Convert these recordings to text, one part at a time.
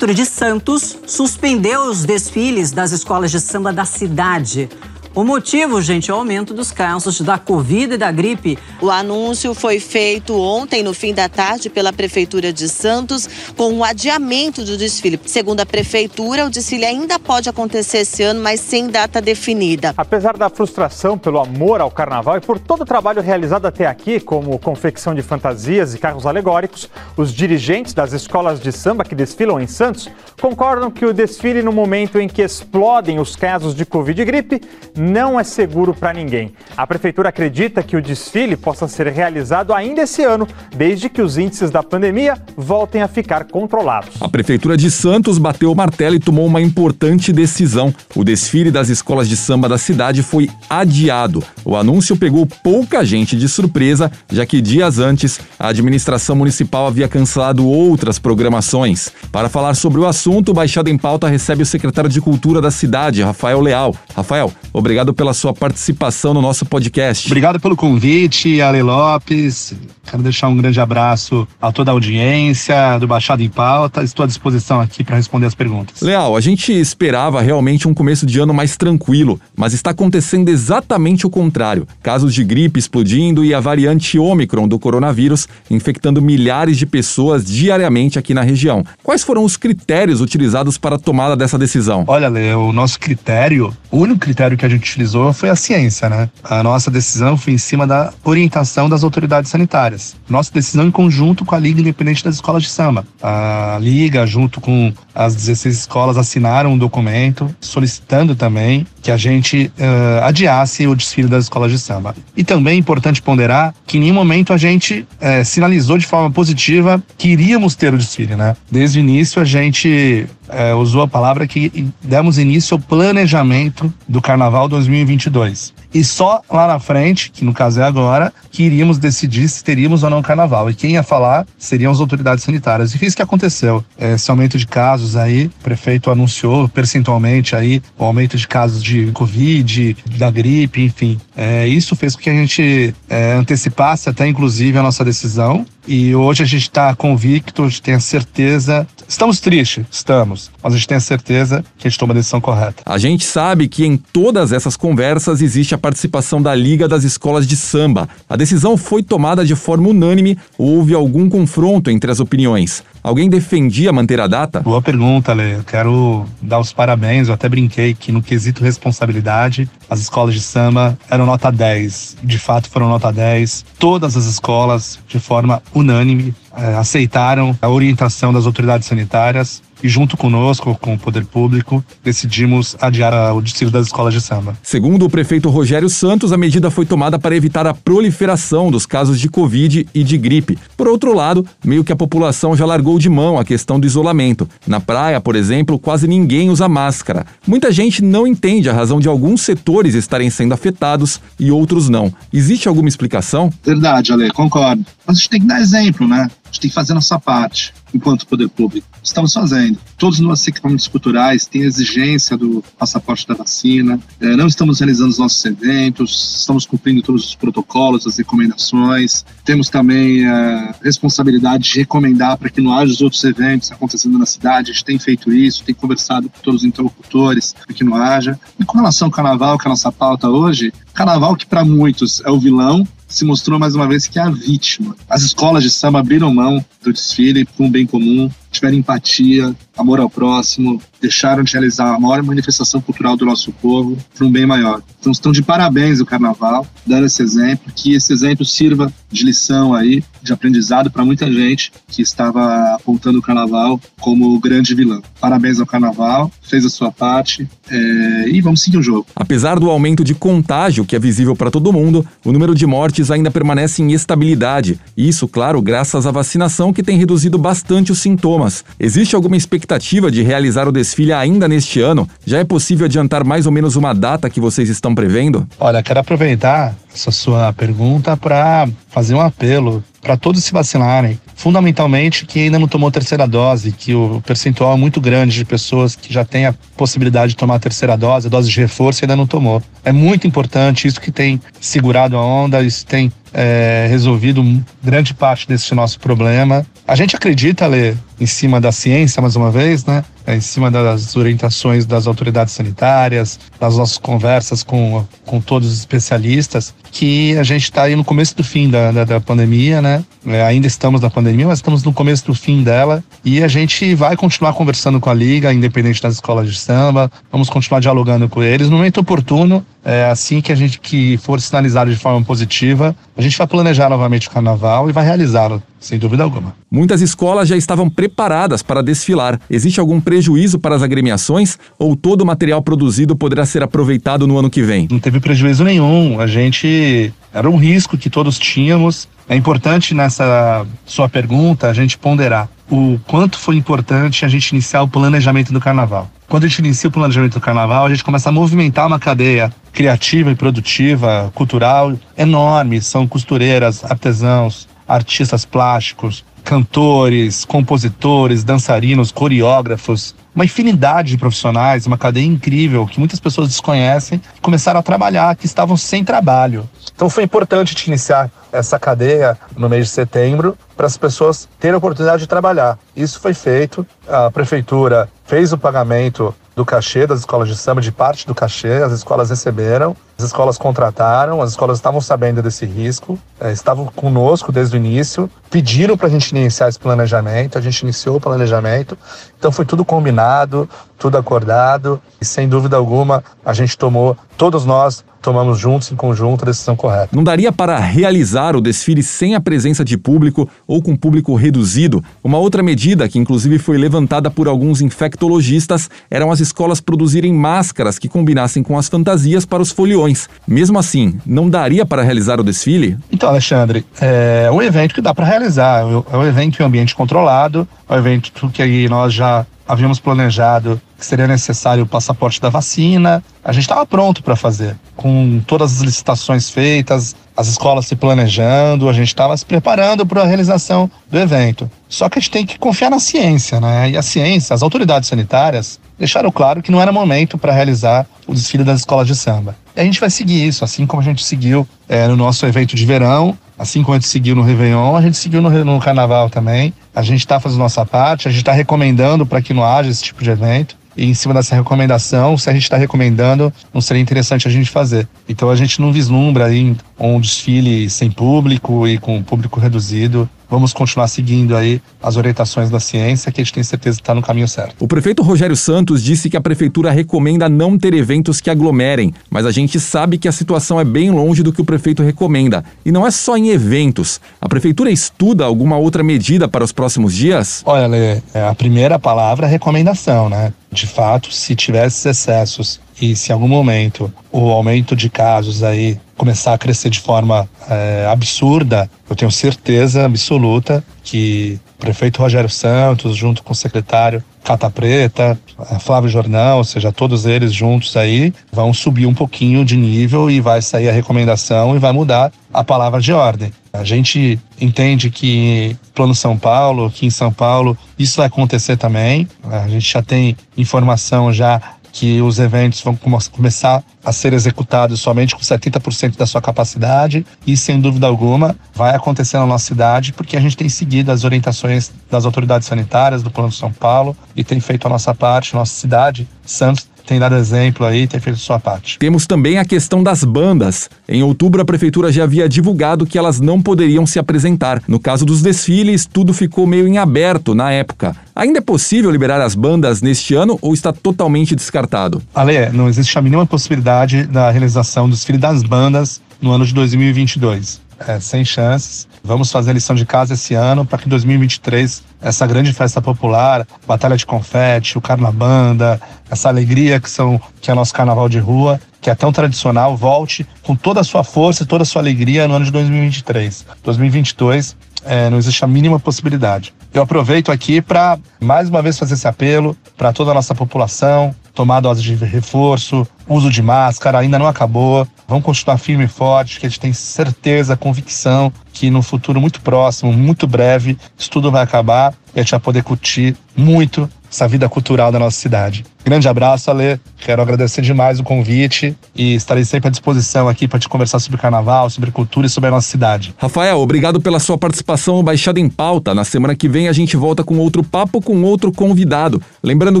Prefeitura de Santos suspendeu os desfiles das escolas de samba da cidade. O motivo, gente, é o aumento dos casos da Covid e da gripe. O anúncio foi feito ontem, no fim da tarde, pela Prefeitura de Santos, com o adiamento do desfile. Segundo a Prefeitura, o desfile ainda pode acontecer esse ano, mas sem data definida. Apesar da frustração pelo amor ao carnaval e por todo o trabalho realizado até aqui, como confecção de fantasias e carros alegóricos, os dirigentes das escolas de samba que desfilam em Santos concordam que o desfile no momento em que explodem os casos de Covid e gripe não é seguro para ninguém. A prefeitura acredita que o desfile possa ser realizado ainda esse ano, desde que os índices da pandemia voltem a ficar controlados. A Prefeitura de Santos bateu o martelo e tomou uma importante decisão. O desfile das escolas de samba da cidade foi adiado. O anúncio pegou pouca gente de surpresa, já que dias antes a administração municipal havia cancelado outras programações. Para falar sobre o assunto, o Baixada em Pauta recebe o secretário de Cultura da cidade, Rafael Leal. Rafael, obrigado pela sua participação no nosso podcast. Obrigado pelo convite, Ale Lopes. Quero deixar um grande abraço a toda a audiência do Baixada em Pauta. Estou à disposição aqui para responder as perguntas. Leal, a gente esperava realmente um começo de ano mais tranquilo, mas está acontecendo exatamente o contrário. Casos de gripe explodindo e a variante Ômicron do coronavírus infectando milhares de pessoas diariamente aqui na região. Quais foram os critérios utilizados para a tomada dessa decisão? Olha, Lê, o nosso critério, o único critério que a gente utilizou foi a ciência, né? A nossa decisão foi em cima da orientação das autoridades sanitárias. Nossa decisão em conjunto com a Liga Independente das Escolas de Samba. A Liga, junto com as 16 escolas, assinaram um documento solicitando também que a gente eh, adiasse o desfile das escolas de samba. E também é importante ponderar que em nenhum momento a gente eh, sinalizou de forma positiva que iríamos ter o desfile, né? Desde o início a gente eh, usou a palavra que demos início ao planejamento do Carnaval 2022. E só lá na frente, que no caso é agora, que iríamos decidir se teríamos ou não carnaval. E quem ia falar seriam as autoridades sanitárias. E foi isso que aconteceu. Esse aumento de casos aí, o prefeito anunciou percentualmente aí o aumento de casos de Covid, da gripe, enfim. É, isso fez com que a gente é, antecipasse até inclusive a nossa decisão. E hoje a gente está convicto, a gente tem a certeza. Estamos tristes, estamos, mas a gente tem a certeza que a gente toma a decisão correta. A gente sabe que em todas essas conversas existe a participação da Liga das Escolas de Samba. A decisão foi tomada de forma unânime ou houve algum confronto entre as opiniões? Alguém defendia manter a data? Boa pergunta, Lê. Eu quero dar os parabéns. Eu até brinquei que no quesito responsabilidade, as escolas de samba eram nota 10. De fato, foram nota 10. Todas as escolas, de forma unânime, eh, aceitaram a orientação das autoridades sanitárias e, junto conosco, com o poder público, decidimos adiar a- o desfile das escolas de samba. Segundo o prefeito Rogério Santos, a medida foi tomada para evitar a proliferação dos casos de Covid e de gripe. Por outro lado, meio que a população já largou de mão a questão do isolamento. Na praia, por exemplo, quase ninguém usa máscara. Muita gente não entende a razão de alguns setores estarem sendo afetados e outros não. Existe alguma explicação? Verdade, Ale, concordo. Mas a gente tem que dar exemplo, né? A gente tem que fazer nossa parte enquanto poder público. Estamos fazendo. Todos os nossos equipamentos culturais têm exigência do passaporte da vacina. Eh, não estamos realizando os nossos eventos, estamos cumprindo todos os protocolos, as recomendações. Temos também a responsabilidade de recomendar para que não haja os outros eventos acontecendo na cidade. A gente tem feito isso, tem conversado com todos os interlocutores para que não haja. E com relação ao carnaval, que é a nossa pauta hoje, carnaval que para muitos é o vilão, se mostrou mais uma vez que é a vítima. As escolas de samba abriram mão do desfile com o bem comum, tiveram empatia, amor ao próximo, deixaram de realizar a maior manifestação cultural do nosso povo para um bem maior. Então estão de parabéns o carnaval, dando esse exemplo, que esse exemplo sirva de lição aí, de aprendizado para muita gente que estava apontando o carnaval como o grande vilão. Parabéns ao carnaval, fez a sua parte é, e vamos seguir o jogo. Apesar do aumento de contágio que é visível para todo mundo, o número de mortes ainda permanece em estabilidade. Isso, claro, graças à vacinação que tem reduzido bastante os sintomas. Existe alguma expectativa de realizar o desfile ainda neste ano? Já é possível adiantar mais ou menos uma data que vocês estão prevendo? Olha, quero aproveitar essa sua pergunta para fazer um apelo para todos se vacinarem. Fundamentalmente, quem ainda não tomou terceira dose, que o percentual é muito grande de pessoas que já têm a possibilidade de tomar a terceira dose, a dose de reforço, ainda não tomou. É muito importante, isso que tem segurado a onda, isso tem é, resolvido grande parte desse nosso problema. A gente acredita, Lê, em cima da ciência, mais uma vez, né? É, em cima das orientações das autoridades sanitárias, das nossas conversas com, com todos os especialistas, que a gente está aí no começo do fim da, da, da pandemia, né? É, ainda estamos na pandemia, mas estamos no começo do fim dela e a gente vai continuar conversando com a Liga, independente das escolas de samba, vamos continuar dialogando com eles. No momento oportuno, é, assim que a gente que for sinalizado de forma positiva, a gente vai planejar novamente o carnaval e vai realizá-lo, sem dúvida alguma. Muitas escolas já estavam preparadas para desfilar. Existe algum prejuízo para as agremiações ou todo o material produzido poderá ser aproveitado no ano que vem? Não teve prejuízo nenhum. A gente era um risco que todos tínhamos. É importante nessa sua pergunta a gente ponderar o quanto foi importante a gente iniciar o planejamento do carnaval. Quando a gente inicia o planejamento do carnaval, a gente começa a movimentar uma cadeia criativa e produtiva, cultural enorme. São costureiras, artesãos, artistas plásticos, cantores, compositores, dançarinos, coreógrafos, uma infinidade de profissionais, uma cadeia incrível que muitas pessoas desconhecem, começaram a trabalhar, que estavam sem trabalho. Então foi importante te iniciar essa cadeia no mês de setembro para as pessoas terem a oportunidade de trabalhar. Isso foi feito, a prefeitura fez o pagamento do cachê das escolas de samba, de parte do cachê, as escolas receberam, as escolas contrataram, as escolas estavam sabendo desse risco, é, estavam conosco desde o início, pediram para a gente iniciar esse planejamento, a gente iniciou o planejamento, então foi tudo combinado, tudo acordado e sem dúvida alguma a gente tomou, todos nós tomamos juntos, em conjunto, a decisão correta. Não daria para realizar o desfile sem a presença de público ou com público reduzido? Uma outra medida, que inclusive foi levantada por alguns infectologistas, eram as escolas produzirem máscaras que combinassem com as fantasias para os foliões. Mesmo assim, não daria para realizar o desfile? Então, Alexandre, é um evento que dá para realizar. É um evento em ambiente controlado, é um evento que nós já havíamos planejado que seria necessário o passaporte da vacina. A gente estava pronto para fazer, com todas as licitações feitas, as escolas se planejando, a gente estava se preparando para a realização do evento. Só que a gente tem que confiar na ciência, né? E a ciência, as autoridades sanitárias deixaram claro que não era momento para realizar o desfile das escolas de samba. E a gente vai seguir isso, assim como a gente seguiu é, no nosso evento de verão, assim como a gente seguiu no Réveillon, a gente seguiu no, no Carnaval também. A gente está fazendo nossa parte, a gente está recomendando para que não haja esse tipo de evento. E em cima dessa recomendação, se a gente está recomendando, não seria interessante a gente fazer. Então a gente não vislumbra aí um desfile sem público e com público reduzido vamos continuar seguindo aí as orientações da ciência, que a gente tem certeza que está no caminho certo. O prefeito Rogério Santos disse que a prefeitura recomenda não ter eventos que aglomerem, mas a gente sabe que a situação é bem longe do que o prefeito recomenda. E não é só em eventos. A prefeitura estuda alguma outra medida para os próximos dias? Olha, Lê, é, a primeira palavra é recomendação, né? De fato, se tivesse excessos e se em algum momento o aumento de casos aí começar a crescer de forma é, absurda, eu tenho certeza absoluta que o prefeito Rogério Santos, junto com o secretário Cata Preta, Flávio Jornal, ou seja, todos eles juntos aí, vão subir um pouquinho de nível e vai sair a recomendação e vai mudar a palavra de ordem. A gente entende que Plano São Paulo, aqui em São Paulo, isso vai acontecer também. A gente já tem informação já que os eventos vão começar a ser executados somente com 70% da sua capacidade e, sem dúvida alguma, vai acontecer na nossa cidade porque a gente tem seguido as orientações das autoridades sanitárias do Plano de São Paulo e tem feito a nossa parte, nossa cidade, Santos, tem dado exemplo aí, tem feito sua parte. Temos também a questão das bandas. Em outubro, a prefeitura já havia divulgado que elas não poderiam se apresentar. No caso dos desfiles, tudo ficou meio em aberto na época. Ainda é possível liberar as bandas neste ano ou está totalmente descartado? Ale, não existe a mínima possibilidade da realização do desfile das bandas no ano de 2022 é, sem chances. Vamos fazer a lição de casa esse ano para que 2023, essa grande festa popular, Batalha de Confete, o Carnabanda, essa alegria que, são, que é nosso carnaval de rua, que é tão tradicional, volte com toda a sua força e toda a sua alegria no ano de 2023. 2022 é, não existe a mínima possibilidade. Eu aproveito aqui para mais uma vez fazer esse apelo para toda a nossa população, tomar dose de reforço, uso de máscara, ainda não acabou. Vamos continuar firme e forte, que a gente tem certeza, convicção que no futuro muito próximo, muito breve, isso tudo vai acabar e a gente vai poder curtir muito essa vida cultural da nossa cidade. Grande abraço, Ale. Quero agradecer demais o convite e estarei sempre à disposição aqui para te conversar sobre carnaval, sobre cultura e sobre a nossa cidade. Rafael, obrigado pela sua participação no Baixada em Pauta. Na semana que vem a gente volta com outro papo com outro convidado. Lembrando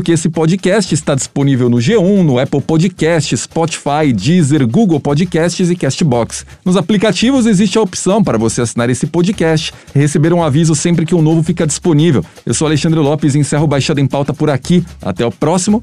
que esse podcast está disponível no G1, no Apple Podcasts, Spotify, Deezer, Google Podcasts e Castbox. Nos aplicativos existe a opção para você assinar esse podcast e receber um aviso sempre que um novo fica disponível. Eu sou Alexandre Lopes e encerro Baixada em Pauta por aqui. Até o próximo